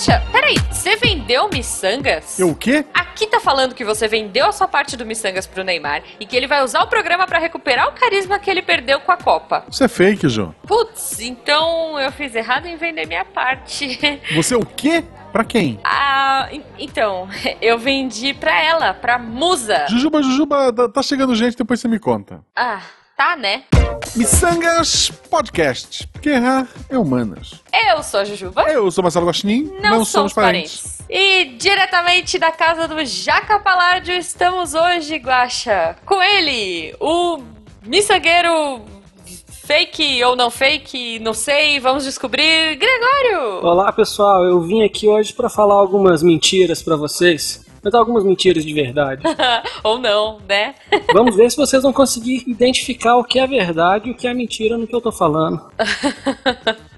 Guaxa, peraí, você vendeu miçangas? Eu o quê? Aqui tá falando que você vendeu a sua parte do miçangas pro Neymar e que ele vai usar o programa pra recuperar o carisma que ele perdeu com a Copa. Isso é fake, João. Putz, então eu fiz errado em vender minha parte. Você o quê? Pra quem? ah, en- então, eu vendi pra ela, pra Musa. Jujuba, Jujuba, tá- tá chegando gente, depois você me conta. Ah, tá, né? Missangas Podcast. Porque errar é humanas. Eu sou a Jujuba. Eu sou Marcelo Gostin, Não, somos parentes. E diretamente da casa do Jaca Paládio estamos hoje, Guaxa, com ele, o miçangueiro fake ou não fake, não sei, vamos descobrir, Gregório! Olá pessoal, eu vim aqui hoje pra falar algumas mentiras pra vocês, mas algumas mentiras de verdade. ou não, né? Vamos ver se vocês vão conseguir identificar o que é verdade e o que é mentira no que eu tô falando.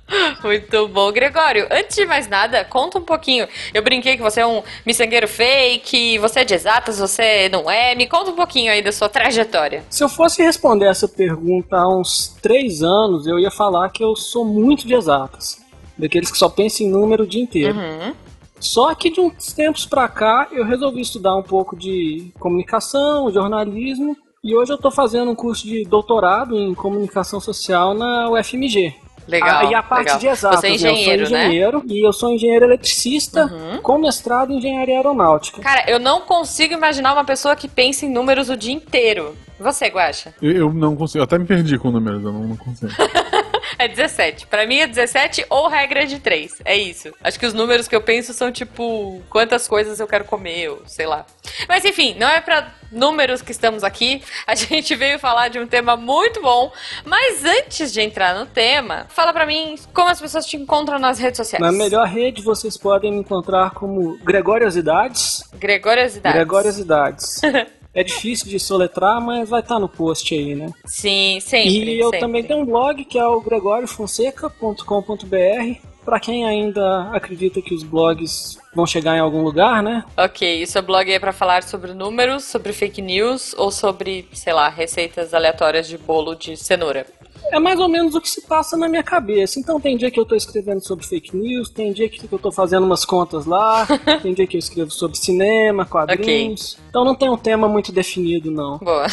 Muito bom. Gregório, antes de mais nada, conta um pouquinho. Eu brinquei que você é um miçangueiro fake, você é de exatas, você não é. Me conta um pouquinho aí da sua trajetória. Se eu fosse responder essa pergunta há uns três anos, eu ia falar que eu sou muito de exatas. Daqueles que só pensam em número o dia inteiro. Uhum. Só que de uns tempos pra cá eu resolvi estudar um pouco de comunicação, jornalismo, e hoje eu tô fazendo um curso de doutorado em comunicação social na UFMG. Legal. Ah, e a parte legal. de exatas, Você é né? engenheiro, eu sou né? engenheiro e eu sou engenheiro eletricista Uhum. com mestrado em engenharia aeronáutica. Cara, eu não consigo imaginar uma pessoa que pensa em números o dia inteiro. Você, Guaxa? Eu, eu não consigo, eu até me perdi com números, eu não, não consigo. É 17. Pra mim é 17 ou regra de 3. É isso. Acho que os números que eu penso são tipo quantas coisas eu quero comer, ou sei lá. Mas enfim, não é pra números que estamos aqui. A gente veio falar de um tema muito bom. Mas antes de entrar no tema, fala pra mim como as pessoas te encontram nas redes sociais. Na melhor rede vocês podem me encontrar como Gregoriosidades. Gregoriosidades. Gregoriosidades. é difícil de soletrar, mas vai estar no post aí, né? Sim, sempre. E eu sempre. também tenho um blog que é o gregoriofonseca.com.br. Pra quem ainda acredita que os blogs vão chegar em algum lugar, né? Ok, e seu blog é pra falar sobre números, sobre fake news ou sobre, sei lá, receitas aleatórias de bolo de cenoura? É mais ou menos o que se passa na minha cabeça. Então tem dia que eu tô escrevendo sobre fake news, tem dia que eu tô fazendo umas contas lá, tem dia que eu escrevo sobre cinema, quadrinhos. Então não tem um tema muito definido, não. Boa.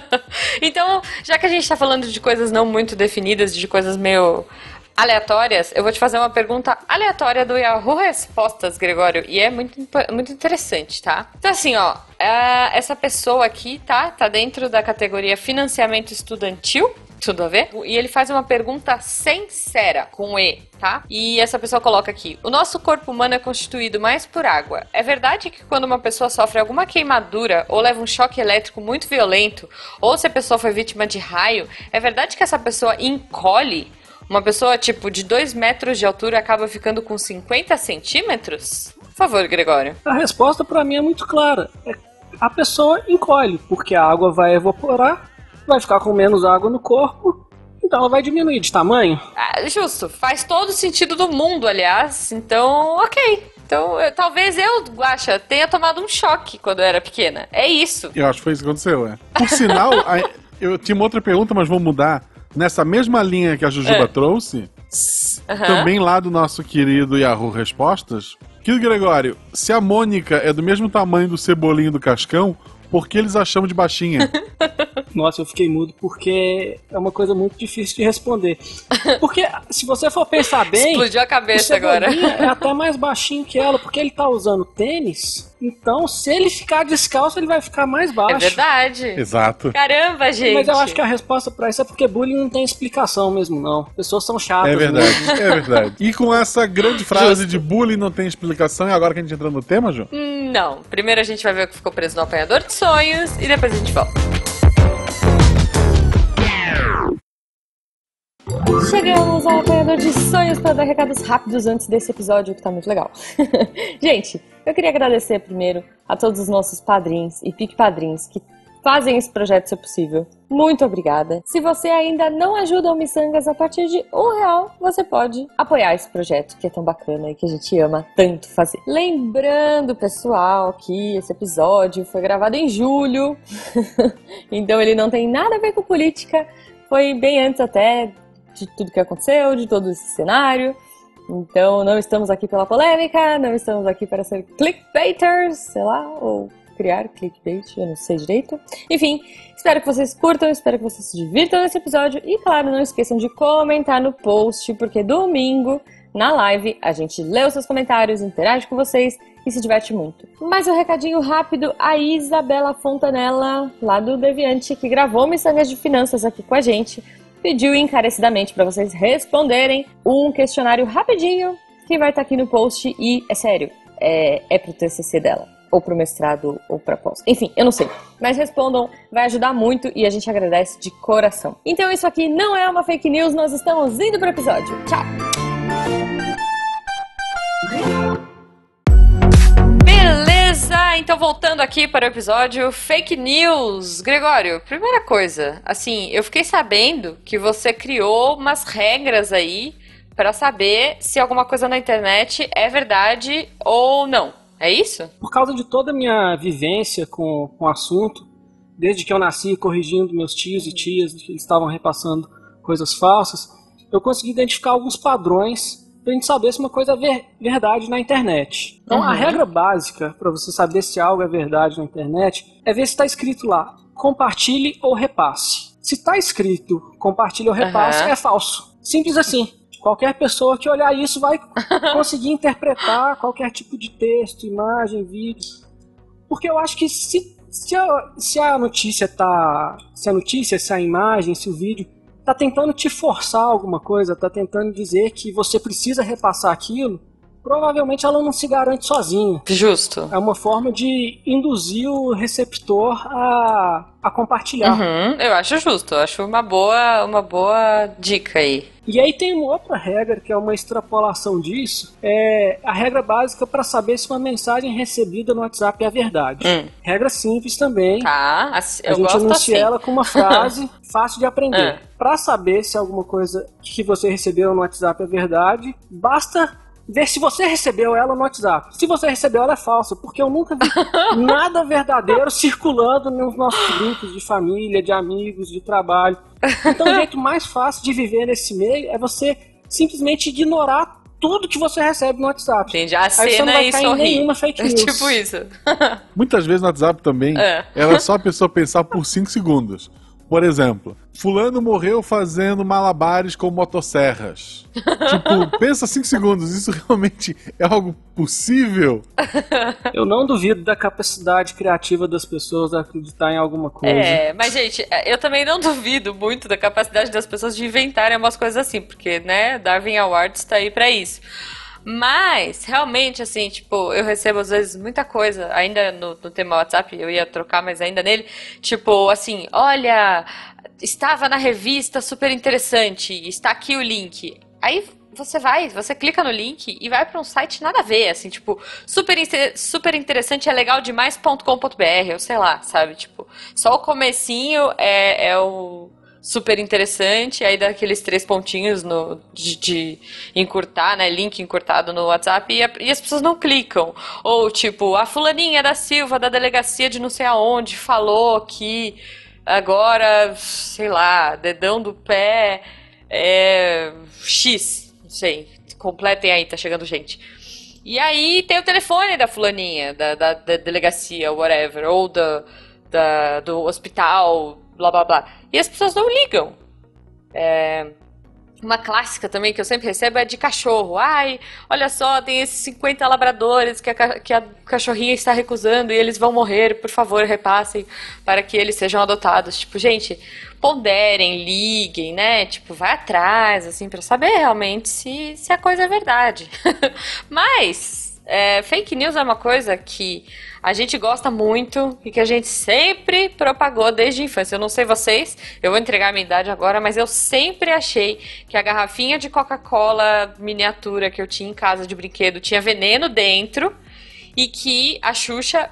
então, já que a gente tá falando de coisas não muito definidas, de coisas meio aleatórias, eu vou te fazer uma pergunta aleatória do Yahoo Respostas, Gregório, e é muito, muito interessante, tá? Então, assim, ó, é, essa pessoa aqui, tá? Tá dentro da categoria financiamento estudantil. Tudo a ver? E ele faz uma pergunta sincera, com E, tá? E essa pessoa coloca aqui: O nosso corpo humano é constituído mais por água. É verdade que quando uma pessoa sofre alguma queimadura ou leva um choque elétrico muito violento, ou se a pessoa foi vítima de raio, é verdade que essa pessoa encolhe? Uma pessoa, tipo, de 2 metros de altura acaba ficando com 50 centímetros? Por favor, Gregório. A resposta pra mim é muito clara. É- A pessoa encolhe, porque a água vai evaporar, vai ficar com menos água no corpo, então ela vai diminuir de tamanho. Ah, justo, faz todo sentido do mundo, aliás. Então, ok. Então, eu- talvez eu, Guaxa, tenha tomado um choque quando eu era pequena. É isso. Eu acho que foi isso que aconteceu, é. Por sinal, a- eu tinha uma outra pergunta, mas vou mudar. Nessa mesma linha que a Jujuba É. trouxe, Aham. também lá do nosso querido Yahoo Respostas, querido Gregório, se a Mônica é do mesmo tamanho do cebolinho do Cascão, por que eles a chamam de baixinha? Nossa, eu fiquei mudo porque é uma coisa muito difícil de responder. Porque se você for pensar bem, Explodiu a o cabeça agora. É até mais baixinho que ela, porque ele tá usando tênis. Então, se ele ficar descalço, ele vai ficar mais baixo. É verdade. Exato. Caramba, gente. Mas eu acho que a resposta pra isso é porque bullying não tem explicação mesmo, não. Pessoas são chatas. É verdade, mesmo. é verdade. E com essa grande frase de bullying não tem explicação, e agora que a gente entra no tema, Ju? Hum, Não. Primeiro a gente vai ver o que ficou preso no apanhador de sonhos e depois a gente volta. Chegamos ao apanhador de sonhos para dar recados rápidos antes desse episódio que tá muito legal. Gente, eu queria agradecer primeiro a todos os nossos padrinhos e pique padrinhos que fazem esse projeto ser possível. Muito obrigada. Se você ainda não ajuda o Missangas a partir de um real, você pode apoiar esse projeto que é tão bacana e que a gente ama tanto fazer. Lembrando, pessoal, que esse episódio foi gravado em julho, então ele não tem nada a ver com política. Foi bem antes até de tudo que aconteceu, de todo esse cenário. Então não estamos aqui pela polêmica, não estamos aqui para ser clickbaiters, sei lá, ou criar clickbait, eu não sei direito. Enfim, espero que vocês curtam, espero que vocês se divirtam nesse episódio e, claro, não esqueçam de comentar no post, porque domingo, na live, a gente lê os seus comentários, interage com vocês e se diverte muito. Mais um recadinho rápido, a Isabela Fontanella, lá do Deviante, que gravou Missangas de Finanças aqui com a gente, pediu encarecidamente para vocês responderem um questionário rapidinho que vai estar aqui no post e, é sério, é, é pro TCC dela ou pro mestrado ou pra pós. Enfim, eu não sei. Mas respondam, vai ajudar muito e a gente agradece de coração. Então isso aqui não é uma fake news, nós estamos indo pro episódio. Tchau! Beleza, então voltando aqui para o episódio Fake News. Gregório, primeira coisa, assim, eu fiquei sabendo que você criou umas regras aí para saber se alguma coisa na internet é verdade ou não. É isso? Por causa de toda a minha vivência com, com o assunto, desde que eu nasci corrigindo meus tios e tias que estavam repassando coisas falsas, eu consegui identificar alguns padrões para a gente saber se uma coisa é ver, verdade na internet. Então, uhum. a regra básica para você saber se algo é verdade na internet é ver se está escrito lá compartilhe ou repasse. Se está escrito compartilhe ou repasse, uhum. é falso. Simples assim. Qualquer pessoa que olhar isso vai conseguir interpretar qualquer tipo de texto, imagem, vídeo. Porque eu acho que se, se, a, se a notícia tá. Se a notícia, se a imagem, se o vídeo tá tentando te forçar alguma coisa, tá tentando dizer que você precisa repassar aquilo, provavelmente ela não se garante sozinha. Justo. É uma forma de induzir o receptor a, a compartilhar. Uhum, eu acho justo, eu acho uma boa, uma boa dica aí. E aí tem uma outra regra que é uma extrapolação disso, é a regra básica para saber se uma mensagem recebida no WhatsApp é verdade. Hum. Regra simples também. Tá, a gente anuncia assim. ela com uma frase fácil de aprender. É. Para saber se alguma coisa que você recebeu no WhatsApp é verdade, basta ver se você recebeu ela no WhatsApp. Se você recebeu ela é falsa, porque eu nunca vi nada verdadeiro circulando nos nossos grupos de família, de amigos, de trabalho. Então o jeito mais fácil de viver nesse meio é você simplesmente ignorar tudo que você recebe no WhatsApp. Entende? A cena Aí você não vai cair em nenhuma fake news. É tipo isso. Muitas vezes no WhatsApp também, é. é só a pessoa pensar por 5 segundos. Por exemplo, fulano morreu fazendo malabares com motosserras. tipo, pensa cinco segundos, isso realmente é algo possível? Eu não duvido da capacidade criativa das pessoas a acreditar em alguma coisa. É, mas gente, eu também não duvido muito da capacidade das pessoas de inventarem umas coisas assim, porque, né, Darwin Awards está aí para isso. Mas, realmente, assim, tipo, eu recebo às vezes muita coisa, ainda no, no tema WhatsApp, eu ia trocar, mas ainda nele, tipo, assim, olha, estava na revista super interessante, está aqui o link. Aí você vai, você clica no link e vai para um site nada a ver, assim, tipo, super, super interessante, é legal demais.com.br, ou sei lá, sabe? Tipo, só o comecinho é, é o super interessante, aí dá aqueles três pontinhos no, de, de encurtar, né? Link encurtado no WhatsApp e, a, e, as pessoas não clicam. Ou tipo, a fulaninha da Silva, da delegacia de não sei aonde, falou que agora, sei lá, dedão do pé é X, não sei. Completem aí, tá chegando gente. E aí tem o telefone da fulaninha, da, da, da delegacia, whatever, ou da, da, do hospital, blá blá blá. E as pessoas não ligam. É, uma clássica também que eu sempre recebo é de cachorro. Ai, olha só, tem esses 50 labradores que a, que a cachorrinha está recusando e eles vão morrer, por favor, repassem para que eles sejam adotados. Tipo, gente, ponderem, liguem, né? Tipo, vai atrás, assim, para saber realmente se, se a coisa é verdade. Mas, é, fake news é uma coisa que a gente gosta muito e que a gente sempre propagou desde a infância. Eu não sei vocês, eu vou entregar a minha idade agora, mas eu sempre achei que a garrafinha de Coca-Cola miniatura que eu tinha em casa de brinquedo tinha veneno dentro e que a Xuxa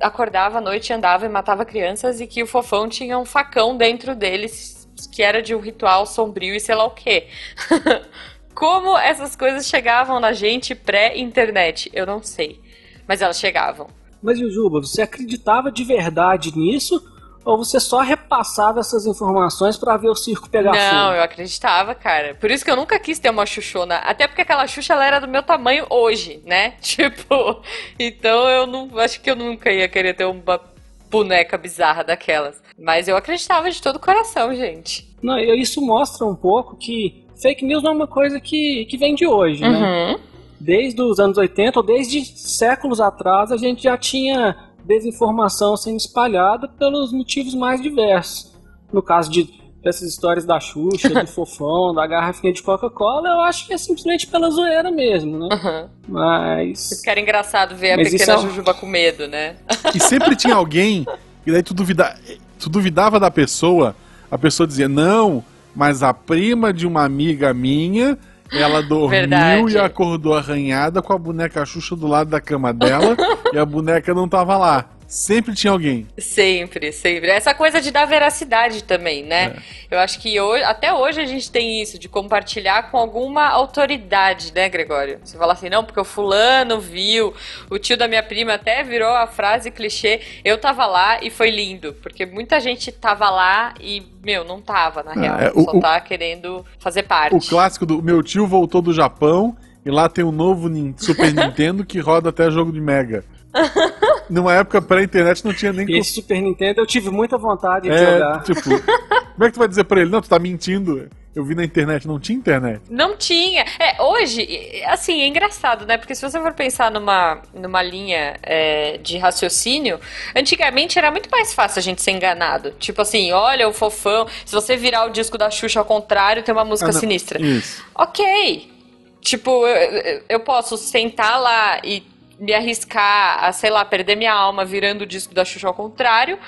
acordava à noite, andava e matava crianças e que o Fofão tinha um facão dentro deles que era de um ritual sombrio e sei lá o quê. Como essas coisas chegavam na gente pré-internet? Eu não sei. Mas elas chegavam. Mas, Jujuba, você acreditava de verdade nisso? ou você só repassava essas informações para ver o circo pegar não, fogo? Não, eu acreditava, cara. Por isso que eu nunca quis ter uma Xuxona. Até porque aquela Xuxa ela era do meu tamanho hoje, né? Tipo, então eu não acho que eu nunca ia querer ter uma boneca bizarra daquelas. Mas eu acreditava de todo o coração, gente. Não, isso mostra um pouco que fake news não é uma coisa que, que vem de hoje, né? uhum. né? Desde os anos 80 ou desde séculos atrás a gente já tinha desinformação sendo espalhada pelos motivos mais diversos. No caso de dessas histórias da Xuxa, do Fofão, da garrafinha de Coca-Cola, eu acho que é simplesmente pela zoeira mesmo, né? Uhum. Mas. Porque era engraçado ver a Mas pequena é... Jujuba com medo, né? E sempre tinha alguém, e daí tu, duvida... tu duvidava da pessoa, a pessoa dizia, não, mas a prima de uma amiga minha ela dormiu Verdade. e acordou arranhada com a boneca Xuxa do lado da cama dela e a boneca não tava lá. Sempre tinha alguém. Sempre, sempre. Essa coisa de dar veracidade também, né? É. Eu acho que hoje, até hoje a gente tem isso, de compartilhar com alguma autoridade, né, Gregório? Você fala assim, não, porque o fulano viu, o tio da minha prima até virou a frase clichê, eu tava lá e foi lindo. Porque muita gente tava lá e, meu, não tava, na real. É, o, só tá querendo fazer parte. O clássico do meu tio voltou do Japão e lá tem um novo Super Nintendo que roda até jogo de Mega. Numa época pré-internet não tinha nem. Esse Super Nintendo eu tive muita vontade de é, jogar. Tipo, como é que tu vai dizer pra ele? Não, tu tá mentindo. Eu vi na internet, não tinha internet. Não tinha. É, hoje, assim, é engraçado, né? Porque se você for pensar numa, numa linha é, de raciocínio, antigamente era muito mais fácil a gente ser enganado. Tipo assim, olha o fofão, se você virar o disco da Xuxa ao contrário, tem uma música ah, sinistra. Isso. Ok. Tipo, eu, eu posso sentar lá e me arriscar a, sei lá, perder minha alma virando o disco da Xuxa ao contrário,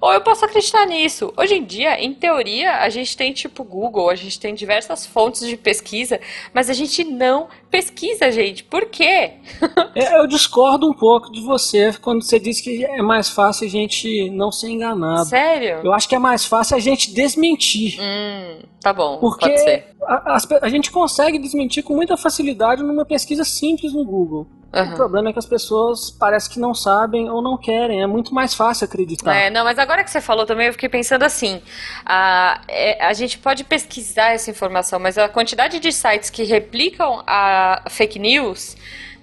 ou eu posso acreditar nisso. Hoje em dia, em teoria, a gente tem tipo Google, a gente tem diversas fontes de pesquisa, mas a gente não pesquisa, gente. Por quê? é, eu discordo um pouco de você quando você diz que é mais fácil a gente não ser enganado. Sério? Eu acho que é mais fácil a gente desmentir. Hum, tá bom. Porque a, a, a gente consegue desmentir com muita facilidade numa pesquisa simples no Google. Uhum. O problema é que as pessoas parece que não sabem ou não querem. É muito mais fácil acreditar. É, não, mas agora que você falou também, eu fiquei pensando assim: a, é, a gente pode pesquisar essa informação, mas a quantidade de sites que replicam a fake news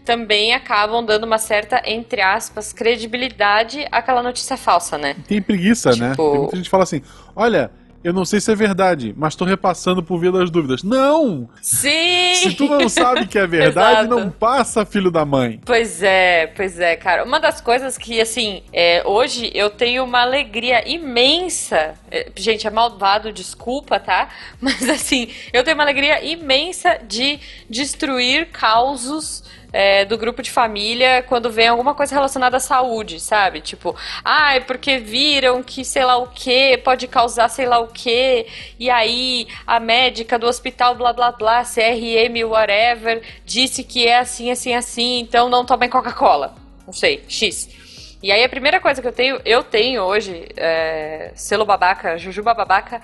também acabam dando uma certa, entre aspas, credibilidade àquela notícia falsa, né? Tem preguiça, né? tipo... né? Tem muita gente que fala assim: olha eu não sei se é verdade, mas tô repassando por via das dúvidas. Não! Sim! Se tu não sabe que é verdade, não passa, filho da mãe. Pois é, pois é, cara. Uma das coisas que, assim, é, hoje eu tenho uma alegria imensa. É, gente, é malvado, desculpa, tá? Mas, assim, eu tenho uma alegria imensa de destruir causos é, do grupo de família quando vem alguma coisa relacionada à saúde, sabe? Tipo, ah, porque viram que sei lá o que pode causar sei lá o que, e aí a médica do hospital blá blá blá, CRM, whatever, disse que é assim, assim, assim, então não tomem Coca-Cola. Não sei, X. E aí a primeira coisa que eu tenho, eu tenho hoje, é, selo babaca, jujuba babaca,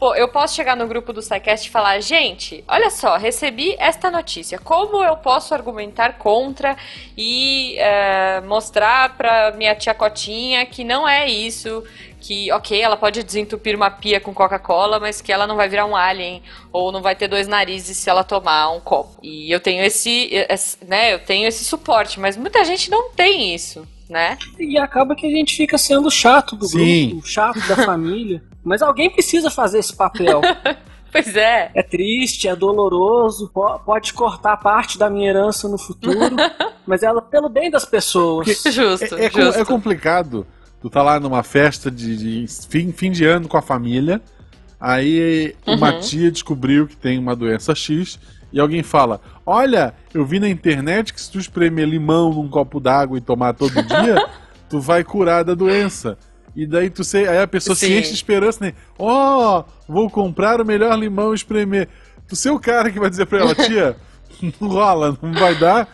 Pô, eu posso chegar no grupo do SciCast e falar, gente, olha só, recebi esta notícia. Como eu posso argumentar contra e é, mostrar pra minha tia Cotinha que não é isso, que, ok, ela pode desentupir uma pia com Coca-Cola, mas que ela não vai virar um alien ou não vai ter dois narizes se ela tomar um copo. E eu tenho esse, esse né, eu tenho esse suporte, mas muita gente não tem isso né? E acaba que a gente fica sendo chato do Sim. grupo, chato da família. Mas alguém precisa fazer esse papel. Pois é. É triste, é doloroso, pode cortar parte da minha herança no futuro, mas ela pelo bem das pessoas. justo, é, é, justo. é complicado. Tu tá lá numa festa de, de fim, fim de ano com a família, aí uhum. uma tia descobriu que tem uma doença X e alguém fala: Olha, eu vi na internet que se tu espremer limão num copo d'água e tomar todo dia, tu vai curar da doença. E daí tu sei, aí a pessoa Sim. se enche de esperança, né? Ó, oh, vou comprar o melhor limão espremer. Tu ser o cara que vai dizer pra ela, tia, não rola, não vai dar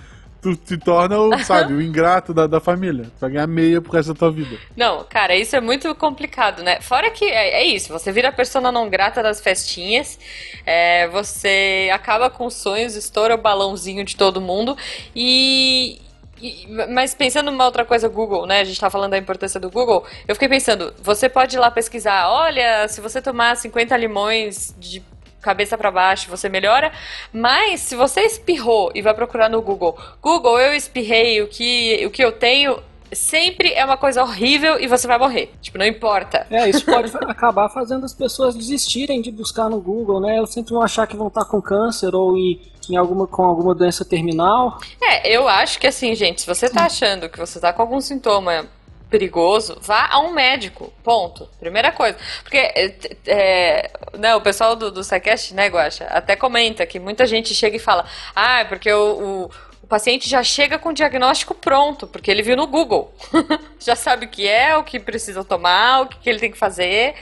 tu te torna o, sabe, o ingrato da, da família. Tu vai ganhar meia pro resto da tua vida. Não, cara, isso é muito complicado, né? Fora que é, é isso, você vira a persona não grata das festinhas, é, você acaba com sonhos, estoura o balãozinho de todo mundo e, mas pensando numa outra coisa, Google, né? A gente tá falando da importância do Google. Eu fiquei pensando, você pode ir lá pesquisar, olha, se você tomar 50 limões de cabeça para baixo, você melhora. Mas se você espirrou e vai procurar no Google, Google, eu espirrei, o que, o que eu tenho, sempre é uma coisa horrível e você vai morrer. Tipo, não importa. É, isso pode acabar fazendo as pessoas desistirem de buscar no Google, né? Elas sempre vão achar que vão estar com câncer ou em, em alguma, com alguma doença terminal. É, eu acho que assim, gente, se você tá achando que você tá com algum sintoma perigoso, vá a um médico. Ponto. Primeira coisa. Porque é, é né, o pessoal do, do SciCast, né, Guacha, até comenta que muita gente chega e fala: Ah, porque o, o o paciente já chega com o diagnóstico pronto, porque ele viu no Google. já sabe o que é, o que precisa tomar, o que ele tem que fazer.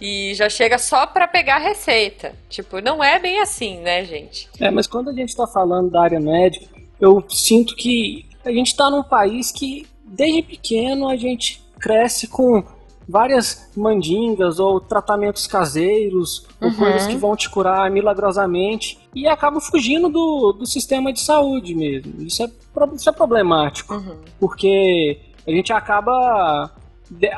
E já chega só para pegar a receita. Tipo, não é bem assim, né, gente? É, mas quando a gente está falando da área médica, eu sinto que a gente está num país que, desde pequeno, a gente cresce com várias mandingas ou tratamentos caseiros uhum. ou coisas que vão te curar milagrosamente e acabam fugindo do, do sistema de saúde mesmo. Isso é, isso é problemático, uhum. porque a gente acaba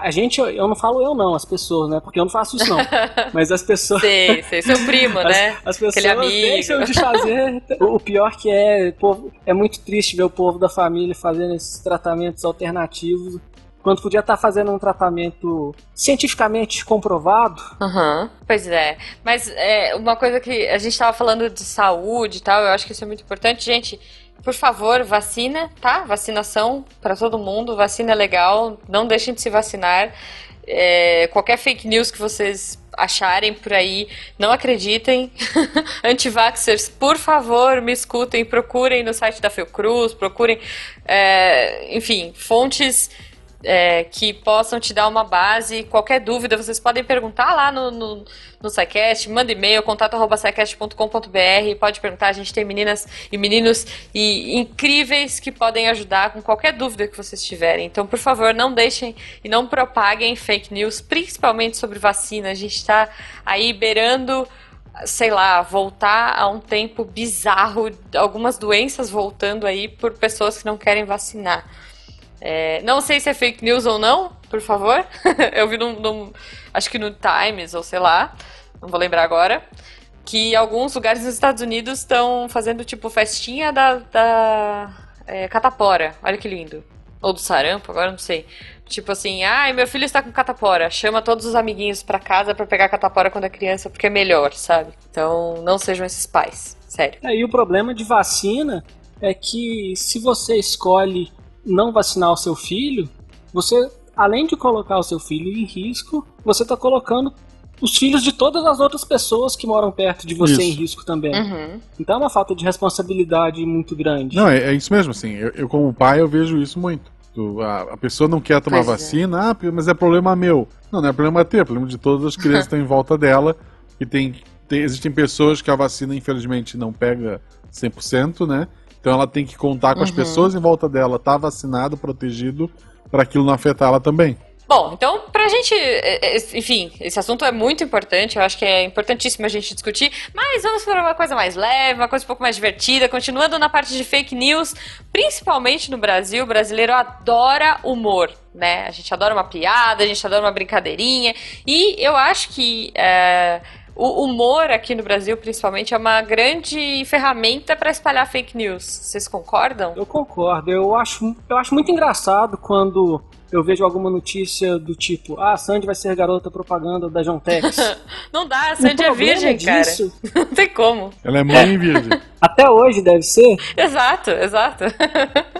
a gente, eu não falo eu não, as pessoas, né? Porque eu não faço isso não. Mas as pessoas. Sei, sei, seu primo, as, né? As pessoas deixam de fazer. o pior que é, povo, é muito triste ver o povo da família fazendo esses tratamentos alternativos quando podia estar fazendo um tratamento cientificamente comprovado. Uhum, pois é. Mas é, uma coisa que a gente estava falando de saúde e tal, eu acho que isso é muito importante. Gente, por favor, vacina, tá? Vacinação para todo mundo, vacina é legal, não deixem de se vacinar. É, qualquer fake news que vocês acharem por aí, não acreditem. Antivaxers, por favor, me escutem, procurem no site da Fiocruz, procurem, é, enfim, fontes é, que possam te dar uma base. Qualquer dúvida, vocês podem perguntar lá no, no, no SciCast, manda e-mail, contato.sicast.com.br, pode perguntar, a gente tem meninas e meninos e incríveis que podem ajudar com qualquer dúvida que vocês tiverem. Então, por favor, não deixem e não propaguem fake news, principalmente sobre vacina. A gente está aí beirando sei lá, voltar a um tempo bizarro, algumas doenças voltando aí por pessoas que não querem vacinar. É, não sei se é fake news ou não, por favor. eu vi num, num, Acho que no Times, ou sei lá, não vou lembrar agora. Que alguns lugares nos Estados Unidos estão fazendo tipo festinha da, da é, catapora. Olha que lindo. Ou do sarampo, agora não sei. Tipo assim, ai, meu filho está com catapora. Chama todos os amiguinhos para casa para pegar catapora quando é criança, porque é melhor, sabe? Então, não sejam esses pais. Sério. É, e o problema de vacina é que se você escolhe não vacinar o seu filho, você, além de colocar o seu filho em risco, você está colocando os filhos de todas as outras pessoas que moram perto de você isso. em risco também. Uhum. Então é uma falta de responsabilidade muito grande. Não, é, é isso mesmo, assim. Eu, eu, como pai, eu vejo isso muito. A, a pessoa não quer tomar pois é. vacina, é. ah, mas é problema meu. Não, não é problema teu, é problema de todas as crianças que estão em volta dela. E tem, tem, existem pessoas que a vacina, infelizmente, não pega 100%, né? Então ela tem que contar com uhum. as pessoas em volta dela, tá vacinado, protegido, para aquilo não afetar ela também. Bom, então, pra gente, é, é, enfim, esse assunto é muito importante, eu acho que é importantíssimo a gente discutir, mas vamos para uma coisa mais leve, uma coisa um pouco mais divertida, continuando na parte de fake news, principalmente no Brasil, o brasileiro adora humor, né? A gente adora uma piada, a gente adora uma brincadeirinha, e eu acho que. É o humor aqui no Brasil, principalmente, é uma grande ferramenta para espalhar fake news. Vocês concordam? Eu concordo. Eu acho, eu acho muito engraçado quando eu vejo alguma notícia do tipo, ah, a Sandy vai ser garota propaganda da John Tex. Não dá, a Sandy é virgem, disso, cara. Não tem como. Ela é mãe virgem. Até hoje deve ser. Exato, exato.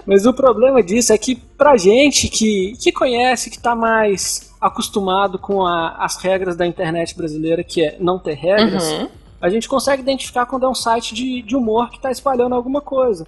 Mas o problema disso é que pra gente que, que conhece, que tá mais acostumado com a, as regras da internet brasileira, que é não ter regras, uhum. a gente consegue identificar quando é um site de, de humor que está espalhando alguma coisa.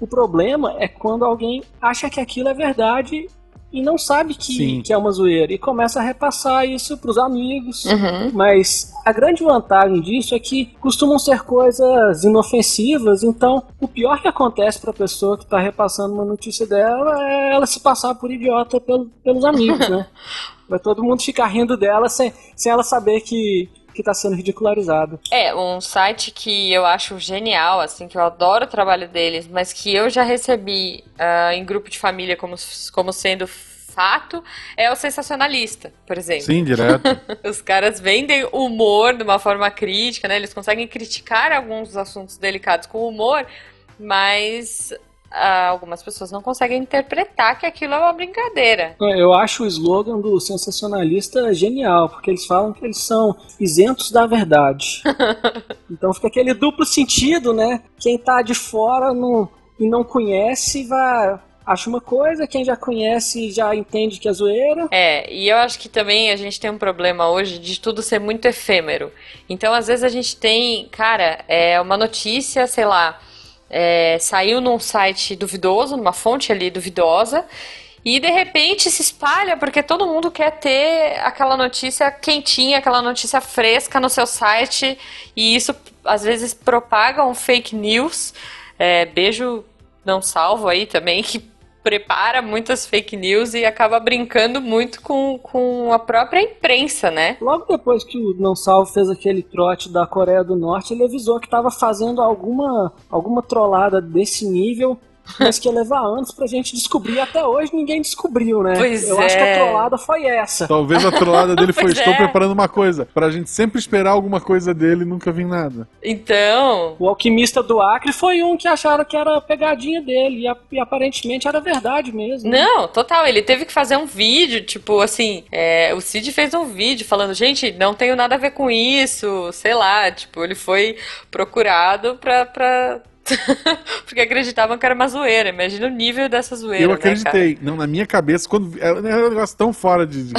O problema é quando alguém acha que aquilo é verdade e não sabe que, que é uma zoeira e começa a repassar isso para os amigos. Uhum. Mas a grande vantagem disso é que costumam ser coisas inofensivas, então o pior que acontece para a pessoa que está repassando uma notícia dela é ela se passar por idiota pelo, pelos amigos, né? Vai todo mundo ficar rindo dela sem, sem ela saber que que está sendo ridicularizado. É, um site que eu acho genial, assim, que eu adoro o trabalho deles, mas que eu já recebi uh, em grupo de família como, como sendo fato é o sensacionalista, por exemplo. Sim, direto. Os caras vendem humor de uma forma crítica, né? Eles conseguem criticar alguns assuntos delicados com humor, mas ah, algumas pessoas não conseguem interpretar que aquilo é uma brincadeira. É, eu acho o slogan do sensacionalista genial, porque eles falam que eles são isentos da verdade. então fica aquele duplo sentido, né? Quem tá de fora não, e não conhece vai acha uma coisa, quem já conhece já entende que é zoeira. É, e eu acho que também a gente tem um problema hoje de tudo ser muito efêmero. Então, às vezes a gente tem, cara, é uma notícia, sei lá, é, saiu num site duvidoso, numa fonte ali duvidosa, e de repente se espalha porque todo mundo quer ter aquela notícia quentinha, aquela notícia fresca no seu site, e isso às vezes propaga um fake news. É, beijo não salvo aí também, que prepara muitas fake news e acaba brincando muito com, com a própria imprensa, né? Logo depois que o Não Salvo fez aquele trote da Coreia do Norte, ele avisou que estava fazendo alguma, alguma trollada desse nível mas que ia levar anos pra gente descobrir. Até hoje ninguém descobriu, né? Pois Eu é. acho que a trollada foi essa. Talvez a trollada dele foi: estou é. preparando uma coisa. Pra gente sempre esperar alguma coisa dele e nunca vir nada. Então, O alquimista do Acre foi um que acharam que era pegadinha dele. E, e aparentemente era verdade mesmo. Não, total. Ele teve que fazer um vídeo, tipo assim. é, o Cid fez um vídeo falando, gente, não tenho nada a ver com isso, sei lá. Tipo, ele foi procurado pra. pra... Porque acreditavam que era uma zoeira. Imagina o nível dessa zoeira. Eu né, acreditei. não, na minha cabeça, quando. Era um negócio tão fora de. de-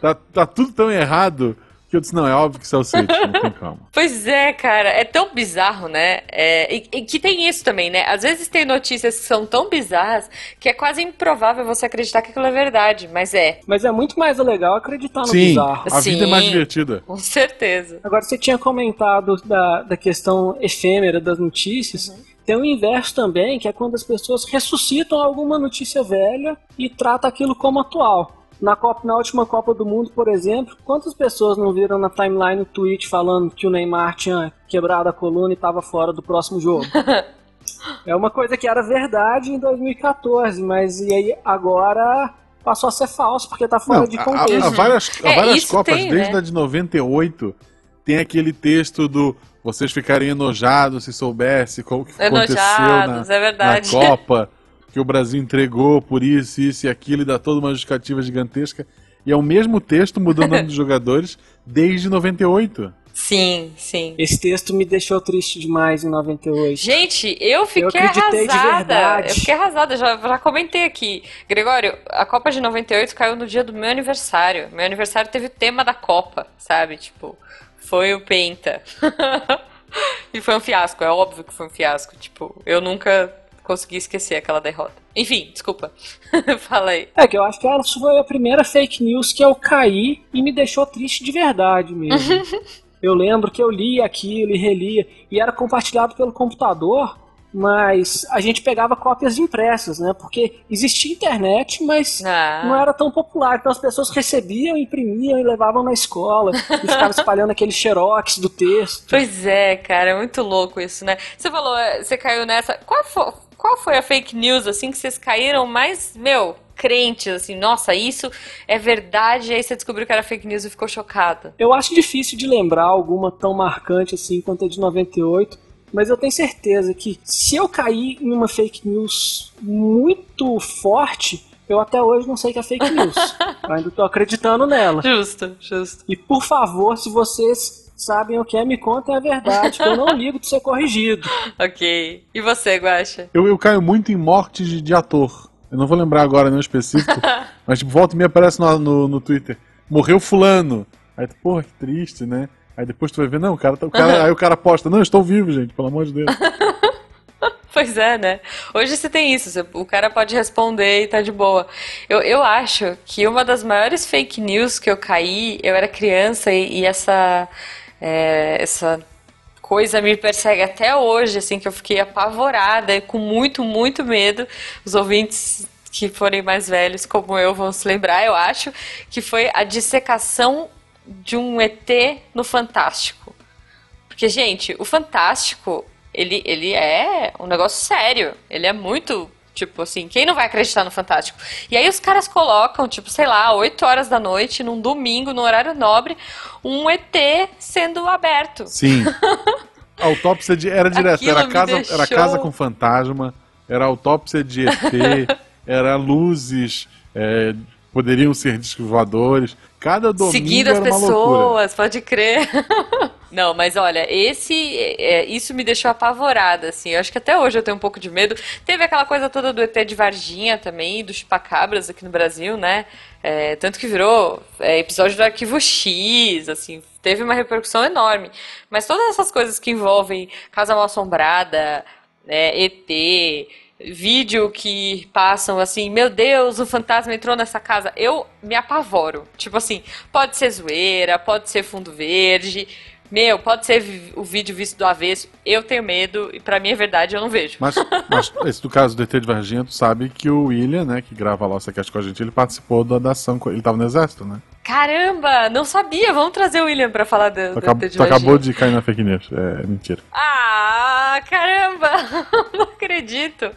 tá, tá tudo tão errado que eu disse: não, é óbvio que isso é o Cid, não tem calma. Pois é, cara, é tão bizarro, né? É, e, e que tem isso também, né? Às vezes tem notícias que são tão bizarras que é quase improvável você acreditar que aquilo é verdade, mas é, Mas é muito mais legal acreditar no Sim, bizarro. a vida é mais Sim. divertida. com certeza. Agora, você tinha comentado da, da questão efêmera das notícias. Tem o inverso também, que é quando as pessoas ressuscitam alguma notícia velha e tratam aquilo como atual. Na, Copa, na última Copa do Mundo, por exemplo, quantas pessoas não viram na timeline o tweet falando que o Neymar tinha quebrado a coluna e estava fora do próximo jogo? é uma coisa que era verdade em 2014, mas e aí agora passou a ser falso porque está fora Não, de há, contexto. há várias, há É, várias isso Copas, tem, desde né? a de 98, tem aquele texto do vocês ficariam enojados se soubesse como que aconteceu na, Enojados, é verdade. na Copa, que o Brasil entregou por isso, isso e aquilo, e dá toda uma justificativa gigantesca. E é o mesmo texto mudando o nome dos jogadores desde 98. Sim, sim. Esse texto me deixou triste demais em 98. Gente, eu fiquei de arrasada. Eu fiquei arrasada, já, já comentei aqui. Gregório, a Copa de 98 caiu no dia do meu aniversário. Meu aniversário teve o tema da Copa, sabe? Tipo, foi o Penta. e foi um fiasco, é óbvio que foi um fiasco. Tipo, eu nunca consegui esquecer aquela derrota. Enfim, desculpa. Fala aí. É que eu acho que ela foi a primeira fake news que eu caí e me deixou triste de verdade mesmo. eu lembro que eu lia aquilo e relia e era compartilhado pelo computador, mas a gente pegava cópias impressas, né? Porque existia internet, mas Ah. não era tão popular. Então as pessoas recebiam, imprimiam e levavam na escola e ficavam espalhando aquele xerox do texto. Pois é, cara, é muito louco isso, né? Você falou, é, você caiu nessa. Qual foi, qual foi a fake news, assim, que vocês caíram mais, meu, crentes, assim, nossa, isso é verdade, e aí você descobriu que era fake news e ficou chocada. Eu acho difícil de lembrar alguma tão marcante assim quanto a de 98, mas eu tenho certeza que se eu cair em uma fake news muito forte, eu até hoje não sei que é fake news. ainda tô acreditando nela. Justo, justo. E por favor, se vocês sabem o que é, me contem a verdade, que eu não ligo de ser corrigido. Ok. E você, Guaxa? Eu, eu caio muito em mortes de, de ator. Eu não vou lembrar agora, não específico. mas tipo, volta e me aparece no, no, no Twitter. Morreu fulano. Aí tu, porra, que triste, né? Aí depois tu vai ver, não, o cara, tá- o cara, aí o cara posta, não, estou vivo, gente, pelo amor de Deus. Pois é, né? Hoje você tem isso, você- o cara pode responder e tá de boa. Eu, eu acho que uma das maiores fake news que eu caí, eu era criança e, e essa, é, essa coisa me persegue até hoje, assim, que eu fiquei apavorada e com muito, muito medo. Os ouvintes que forem mais velhos como eu vão se lembrar, eu acho, que foi a dissecação de um ET no Fantástico? Porque, gente, o Fantástico, ele, ele é um negócio sério. Ele é muito Tipo assim, quem não vai acreditar no Fantástico? E aí os caras colocam, tipo, sei lá, 8 horas da noite, num domingo, no horário nobre, um ET sendo aberto. Sim. A autópsia de, era direto, era casa, deixou... era casa com fantasma, era autópsia de ET, era luzes, é, poderiam ser discos voadores. Cada domingo Seguindo as pessoas, loucura. pode crer. Não, mas olha, esse, é, isso me deixou apavorada, assim. Eu acho que até hoje eu tenho um pouco de medo. Teve aquela coisa toda do ET de Varginha também, dos chupacabras aqui no Brasil, né? É, tanto que virou é, episódio do Arquivo X, assim, teve uma repercussão enorme. Mas todas essas coisas que envolvem Casa Mal Assombrada, é, ET, vídeo que passam assim, meu Deus, o fantasma entrou nessa casa, eu me apavoro. Tipo assim, pode ser zoeira, pode ser fundo verde, meu, pode ser o vídeo visto do avesso, eu tenho medo e para mim é verdade, eu não vejo. Mas, mas esse do caso do ET de Varginha, tu sabe que o William, né, que grava lá o Secast com a gente, ele participou da ação, ele tava no exército, né? Caramba, não sabia. Vamos trazer o William pra falar do, tu, do tu acabou de cair na fake news. É mentira. Ah, caramba! não acredito.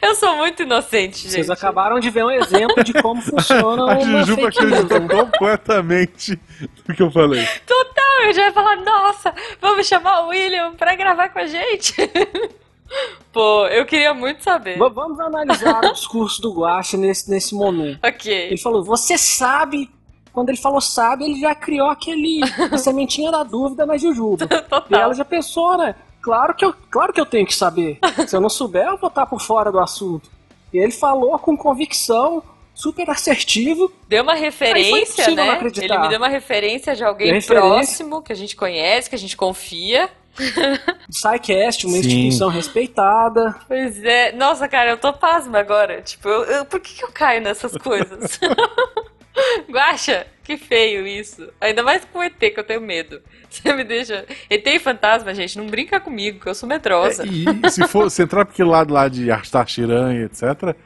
Eu sou muito inocente, gente. Vocês acabaram de ver um exemplo de como funciona A Jujuba acreditou completamente no que eu falei. Total, eu já ia falar, nossa, vamos chamar o William pra gravar com a gente. Pô, eu queria muito saber. V vamos analisar o discurso do Guache nesse, nesse momento. Ok. Ele falou, você sabe quando ele falou sabe, ele já criou aquele a sementinha da dúvida na Jujuba. Total. E ela já pensou, né? Claro que, eu, claro que eu tenho que saber. Se eu não souber, eu vou estar por fora do assunto. E ele falou com convicção, super assertivo. Deu uma referência, né? Ele me deu uma referência de alguém próximo, que a gente conhece, que a gente confia. SciCast, uma Sim. instituição respeitada. Pois é. Nossa, cara, eu tô pasma agora. Tipo, eu, eu, por que, que eu caio nessas coisas? Guaxa, que feio isso. Ainda mais com ET, que eu tenho medo. Você me deixa. ET e fantasma, gente, não brinca comigo, que eu sou medrosa. É, e, se for se entrar porque lado lá de Arstar Shiran etc.,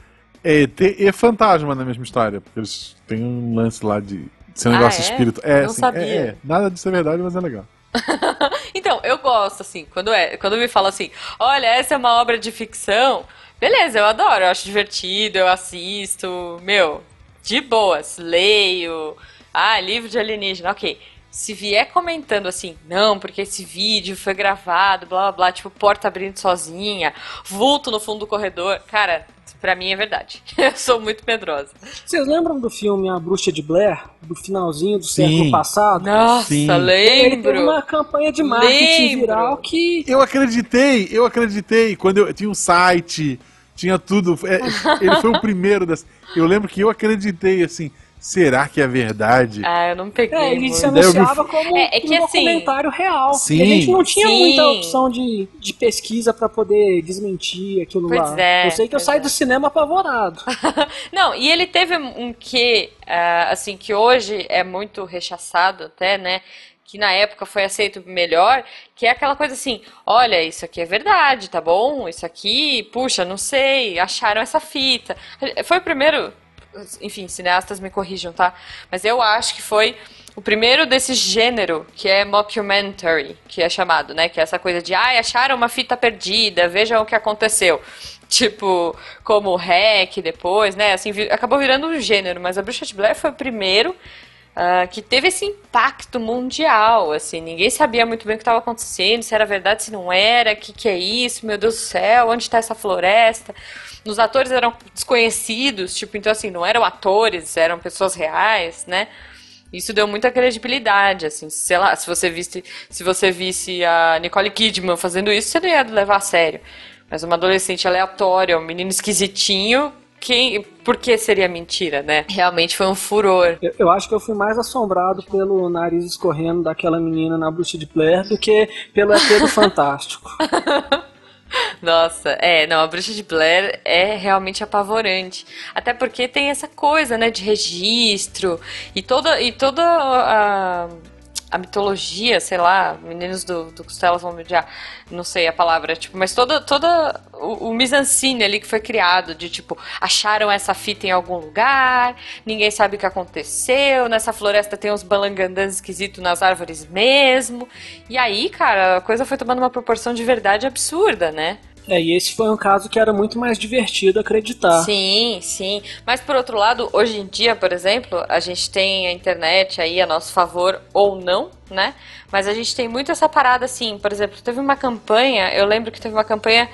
é ET e fantasma na mesma história. Porque eles têm um lance lá de ser um ah, negócio é? espírito. É, não assim, sabia. É, é, nada disso é verdade, mas é legal. então, eu gosto, assim, quando, é, quando me fala assim, olha, essa é uma obra de ficção, beleza, eu adoro, eu acho divertido, eu assisto, meu, de boas, leio. Ah, livro de alienígena, ok. Se vier comentando assim, não, porque esse vídeo foi gravado, blá blá blá, tipo, porta abrindo sozinha, vulto no fundo do corredor, cara, Pra mim é verdade. Eu sou muito medrosa. Vocês lembram do filme A Bruxa de Blair? Do finalzinho do Sim. século passado? Nossa, Sim. lembro. Ele uma campanha de marketing lembro. viral que. Eu acreditei, eu acreditei. Quando eu tinha um site, tinha tudo. É, ele foi o primeiro das. Eu lembro que eu acreditei assim. Será que é verdade? Ah, eu não peguei. É, ele se anunciava como é, é que, um assim, documentário real. Sim, a gente não tinha sim. muita opção de, de pesquisa para poder desmentir aquilo pois lá. É, eu sei que eu saí é. do cinema apavorado. não, e ele teve um que, uh, assim, que hoje é muito rechaçado até, né? Que na época foi aceito melhor, que é aquela coisa assim, olha, isso aqui é verdade, tá bom? Isso aqui, puxa, não sei, acharam essa fita. Foi o primeiro, enfim, cineastas me corrijam, tá? Mas eu acho que foi o primeiro desse gênero, que é mockumentary, que é chamado, né? Que é essa coisa de, ai, acharam uma fita perdida, vejam o que aconteceu. Tipo, como o Hack depois, né? Assim, acabou virando um gênero, mas a Bruxa de Blair foi o primeiro Uh, que teve esse impacto mundial, assim, ninguém sabia muito bem o que estava acontecendo, se era verdade, se não era, o que, que é isso, meu Deus do céu, onde está essa floresta? Os atores eram desconhecidos, tipo, então assim, não eram atores, eram pessoas reais, né? Isso deu muita credibilidade, assim, sei lá, se você visse, se você visse a Nicole Kidman fazendo isso, você não ia levar a sério. Mas uma adolescente aleatória, um menino esquisitinho, quem, por que seria mentira, né? Realmente foi um furor. Eu, eu, acho que eu fui mais assombrado pelo nariz escorrendo daquela menina na bruxa de Blair do que pelo ET do Fantástico. Nossa, é, não, a bruxa de Blair é realmente apavorante. Até porque tem essa coisa, né, de registro e toda e toda a a mitologia, sei lá, meninos do, do Costelas vão me odiar, não sei a palavra, tipo, mas toda, toda o, o mise-en-scène ali que foi criado, de tipo, acharam essa fita em algum lugar, ninguém sabe o que aconteceu, nessa floresta tem uns balangandãs esquisitos nas árvores mesmo, e aí, cara, a coisa foi tomando uma proporção de verdade absurda, né? É, e esse foi um caso que era muito mais divertido acreditar. Sim, sim. Mas por outro lado, hoje em dia, por exemplo, a gente tem a internet aí a nosso favor ou não, né? Mas a gente tem muito essa parada assim, por exemplo, teve uma campanha, eu lembro que teve uma campanha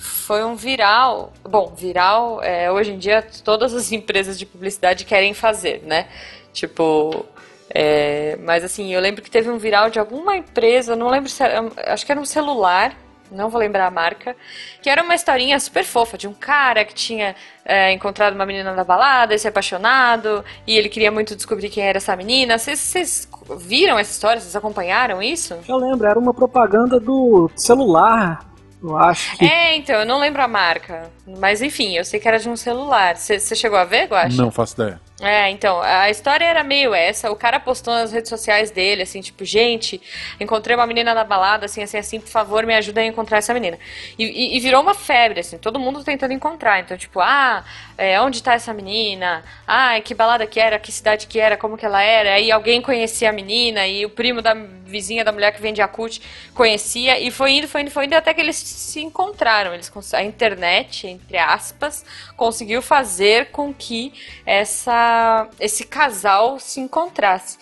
foi um viral. Bom, viral, é, hoje em dia todas as empresas de publicidade querem fazer, né? Tipo, é, mas assim, eu lembro que teve um viral de alguma empresa, não lembro se era, acho que era um celular não vou lembrar a marca, que era uma historinha super fofa de um cara que tinha é, encontrado uma menina na balada e se apaixonado, e ele queria muito descobrir quem era essa menina. Vocês viram essa história? Vocês acompanharam isso? Eu lembro, era uma propaganda do celular. Eu acho que... É, então, eu não lembro a marca. Mas enfim, eu sei que era de um celular. Você chegou a ver, Guaxa? Não faço ideia. É, então, a história era meio essa. O cara postou nas redes sociais dele, assim, tipo, gente, encontrei uma menina na balada, assim, assim, assim, por favor, me ajuda a encontrar essa menina. E, e, e virou uma febre, assim, todo mundo tentando encontrar. Então, tipo, ah, é, onde tá essa menina? Ah, que balada que era, que cidade que era, como que ela era? Aí alguém conhecia a menina e o primo da vizinha da mulher que vende Yakut conhecia. E foi indo, foi indo, foi indo, até que eles se encontraram. Eles, a internet, entre aspas, conseguiu fazer com que essa esse casal se encontrasse.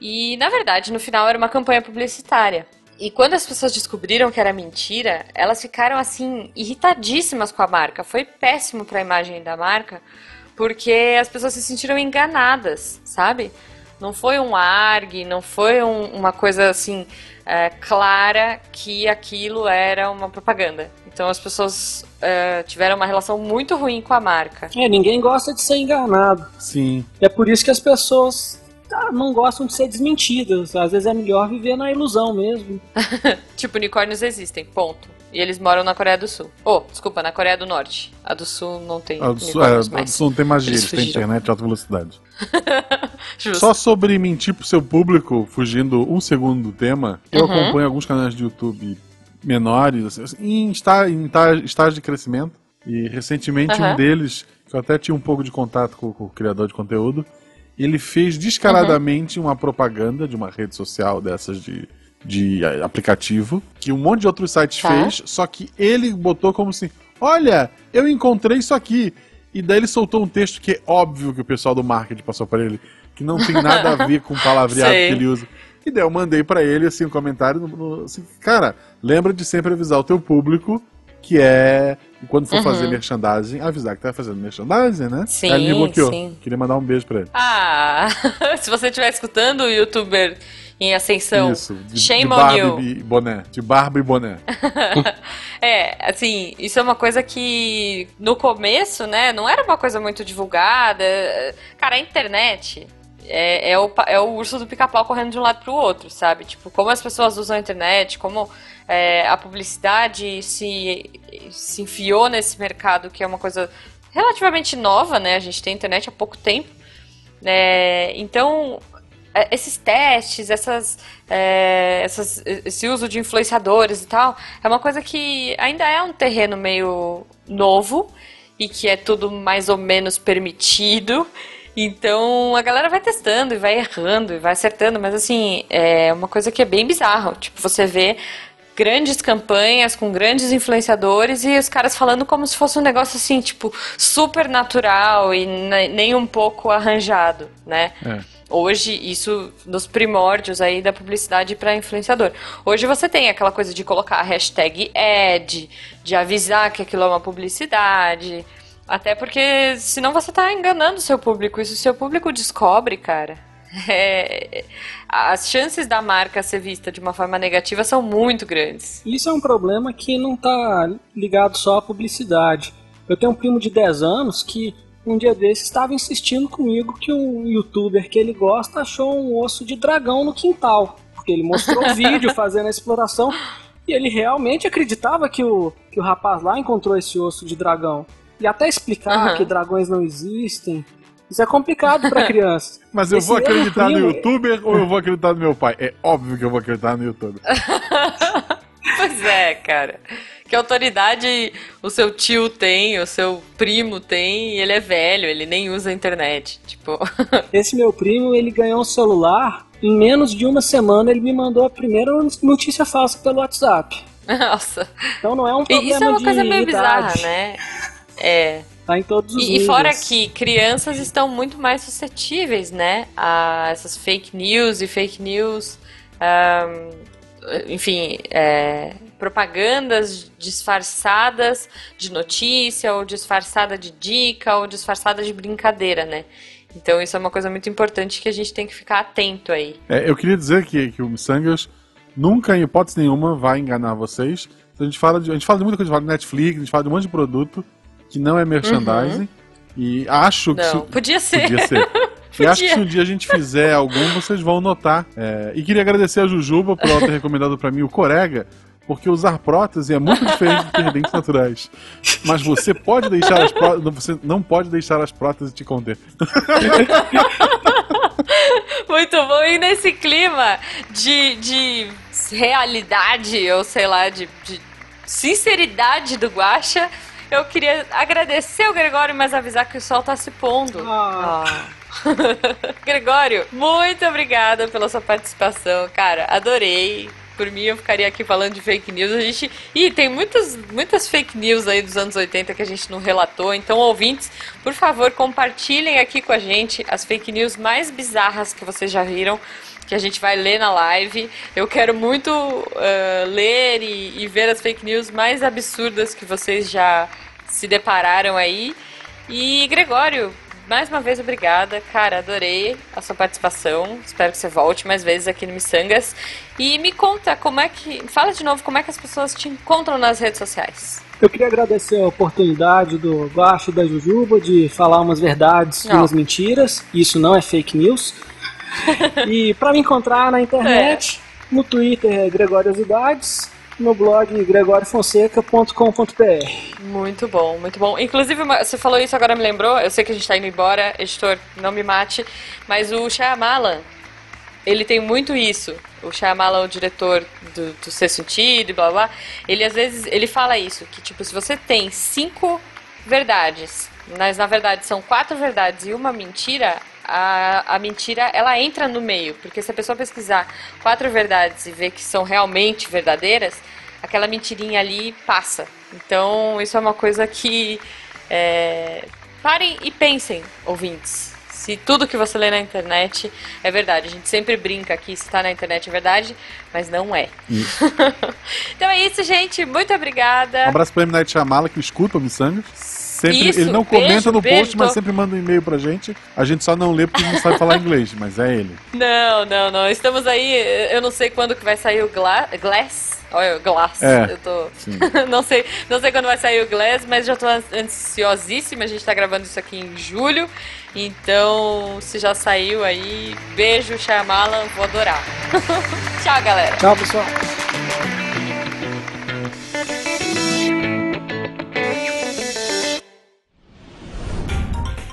E, na verdade, no final era uma campanha publicitária. E quando as pessoas descobriram que era mentira, elas ficaram assim irritadíssimas com a marca. Foi péssimo para a imagem da marca, porque as pessoas se sentiram enganadas, sabe? Não foi um arg, não foi um, uma coisa assim é, clara que aquilo era uma propaganda. Então as pessoas é, tiveram uma relação muito ruim com a marca. É, ninguém gosta de ser enganado. Sim. É por isso que as pessoas ah, não gostam de ser desmentidas. Às vezes é melhor viver na ilusão mesmo. tipo, unicórnios existem, ponto. E eles moram na Coreia do Sul. Oh, desculpa, na Coreia do Norte. A do Sul não tem. A do Sul, é, a do Sul não tem magia, eles, eles têm internet de alta velocidade. Só sobre mentir pro seu público, fugindo um segundo do tema, eu uhum. acompanho alguns canais de YouTube menores, assim, em, estágio, em estágio de crescimento. E recentemente uhum. um deles, que eu até tinha um pouco de contato com, com o criador de conteúdo, ele fez descaradamente uhum. uma propaganda de uma rede social dessas de de aplicativo, que um monte de outros sites tá. fez, só que ele botou como assim: olha, eu encontrei isso aqui. E daí ele soltou um texto que é óbvio que o pessoal do marketing passou para ele, que não tem nada a ver com o palavreado que ele usa. E daí eu mandei para ele assim um comentário, no, assim, cara, lembra de sempre avisar o teu público que é quando for uhum. fazer merchandising, avisar que tá fazendo merchandising, né? Sim, Aí ele me bloqueou. Sim. Queria mandar um beijo pra ele. Ah, se você estiver escutando o youtuber em ascensão. Isso, de, Shame de barba on you. e boné. De barba e boné. é, assim, isso é uma coisa que no começo, né, não era uma coisa muito divulgada. Cara, a internet é, é, o, é o urso do pica-pau correndo de um lado pro outro, sabe? Tipo, como as pessoas usam a internet, como é, a publicidade se, se enfiou nesse mercado, que é uma coisa relativamente nova, né? A gente tem internet há pouco tempo. É, então, é, esses testes, essas, é, essas, esse uso de influenciadores e tal, é uma coisa que ainda é um terreno meio novo e que é tudo mais ou menos permitido. Então a galera vai testando e vai errando e vai acertando, mas assim, é uma coisa que é bem bizarro. Tipo, você vê grandes campanhas com grandes influenciadores e os caras falando como se fosse um negócio assim, tipo, super natural e nem um pouco arranjado, né? É. Hoje, isso nos primórdios aí da publicidade para influenciador. Hoje você tem aquela coisa de colocar a hashtag ad, de avisar que aquilo é uma publicidade. Até porque senão você está enganando o seu público. E se o seu público descobre, cara, é, as chances da marca ser vista de uma forma negativa são muito grandes. Isso é um problema que não está ligado só à publicidade. Eu tenho um primo de 10 anos que um dia desses estava insistindo comigo que um youtuber que ele gosta achou um osso de dragão no quintal. Porque ele mostrou o vídeo fazendo a exploração e ele realmente acreditava que o, que o rapaz lá encontrou esse osso de dragão. E até explicar uhum. que dragões não existem. Isso é complicado para criança. Mas eu Esse vou acreditar primo... no youtuber ou eu vou acreditar no meu pai? É óbvio que eu vou acreditar no youtuber. pois é, cara. Que autoridade o seu tio tem, o seu primo tem, e ele é velho, ele nem usa a internet. Tipo. Esse meu primo, ele ganhou um celular. Em menos de uma semana, ele me mandou a primeira notícia falsa pelo WhatsApp. Nossa. Então não é um problema Isso é uma coisa meio bizarra, né? É. Tá em todos os e, níveis. E fora que crianças estão muito mais suscetíveis, né? A essas fake news e fake news. Um, enfim, é, propagandas disfarçadas de notícia, ou disfarçada de dica, ou disfarçada de brincadeira, né? Então isso é uma coisa muito importante que a gente tem que ficar atento aí. É, eu queria dizer que, que o Missangas nunca, em hipótese nenhuma, vai enganar vocês. A gente fala de, a gente fala de muita coisa, a gente fala de Netflix, a gente fala de um monte de produto que não é merchandising. Uhum. E acho que. Não, podia ser. Podia ser. E acho que se um dia a gente fizer algum, vocês vão notar. É, e queria agradecer a Jujuba por ela ter recomendado para mim o Corega, porque usar prótese é muito diferente de ter dentes naturais. Mas você pode deixar as próteses. Você não pode deixar as próteses te conter. Muito bom. E nesse clima de, de realidade, ou sei lá, de, de sinceridade do Guacha, eu queria agradecer ao Gregório, mas avisar que o sol tá se pondo. Ah. ah. Gregório, muito obrigada pela sua participação, cara. Adorei. Por mim, eu ficaria aqui falando de fake news. A gente. Ih, tem muitas, muitas fake news aí dos anos 80 que a gente não relatou. Então, ouvintes, por favor, compartilhem aqui com a gente as fake news mais bizarras que vocês já viram que a gente vai ler na live. Eu quero muito uh, ler e, e, ver as fake news mais absurdas que vocês já se depararam aí. E Gregório, mais uma vez obrigada, cara, adorei a sua participação. Espero que você volte mais vezes aqui no Missangas. E me conta como é que. Fala de novo como é que as pessoas te encontram nas redes sociais. Eu queria agradecer a oportunidade do Guacho da Jujuba de falar umas verdades e umas mentiras. Isso não é fake news. E para me encontrar na internet, é. no Twitter é Gregoriosidades, no blog gregoriofonseca.com.br. Muito bom, muito bom. Inclusive, você falou isso agora me lembrou, eu sei que a gente está indo embora, editor, não me mate, mas o Shyamalan, ele tem muito isso. O Shyamalan, o diretor do, do Ser Sentido e blá blá, ele às vezes, ele fala isso, que tipo, se você tem cinco verdades, mas na verdade são quatro verdades e uma mentira, a, a mentira ela entra no meio, porque se a pessoa pesquisar quatro verdades e ver que são realmente verdadeiras, aquela mentirinha ali passa. Então isso é uma coisa que é, parem e pensem, ouvintes. Se tudo que você lê na internet é verdade. A gente sempre brinca aqui se está na internet é verdade, mas não é. então é isso, gente. Muito obrigada. Um abraço para M. Night Shyamala, que escuta o Missangas. Sempre, Isso, ele não comenta beijo, no post, beijo, mas tô... sempre manda um e-mail pra gente. A gente só não lê porque não sabe falar inglês, mas é ele. Não, não, não. Estamos aí, eu não sei quando que vai sair o Gla Glass. Olha, o Glass. É, eu tô. não, sei, não sei quando vai sair o Glass, mas já tô ansiosíssima. A gente tá gravando isso aqui em julho. Então, se já saiu aí, beijo, Shyamalan, vou adorar. Tchau, galera. Tchau, pessoal.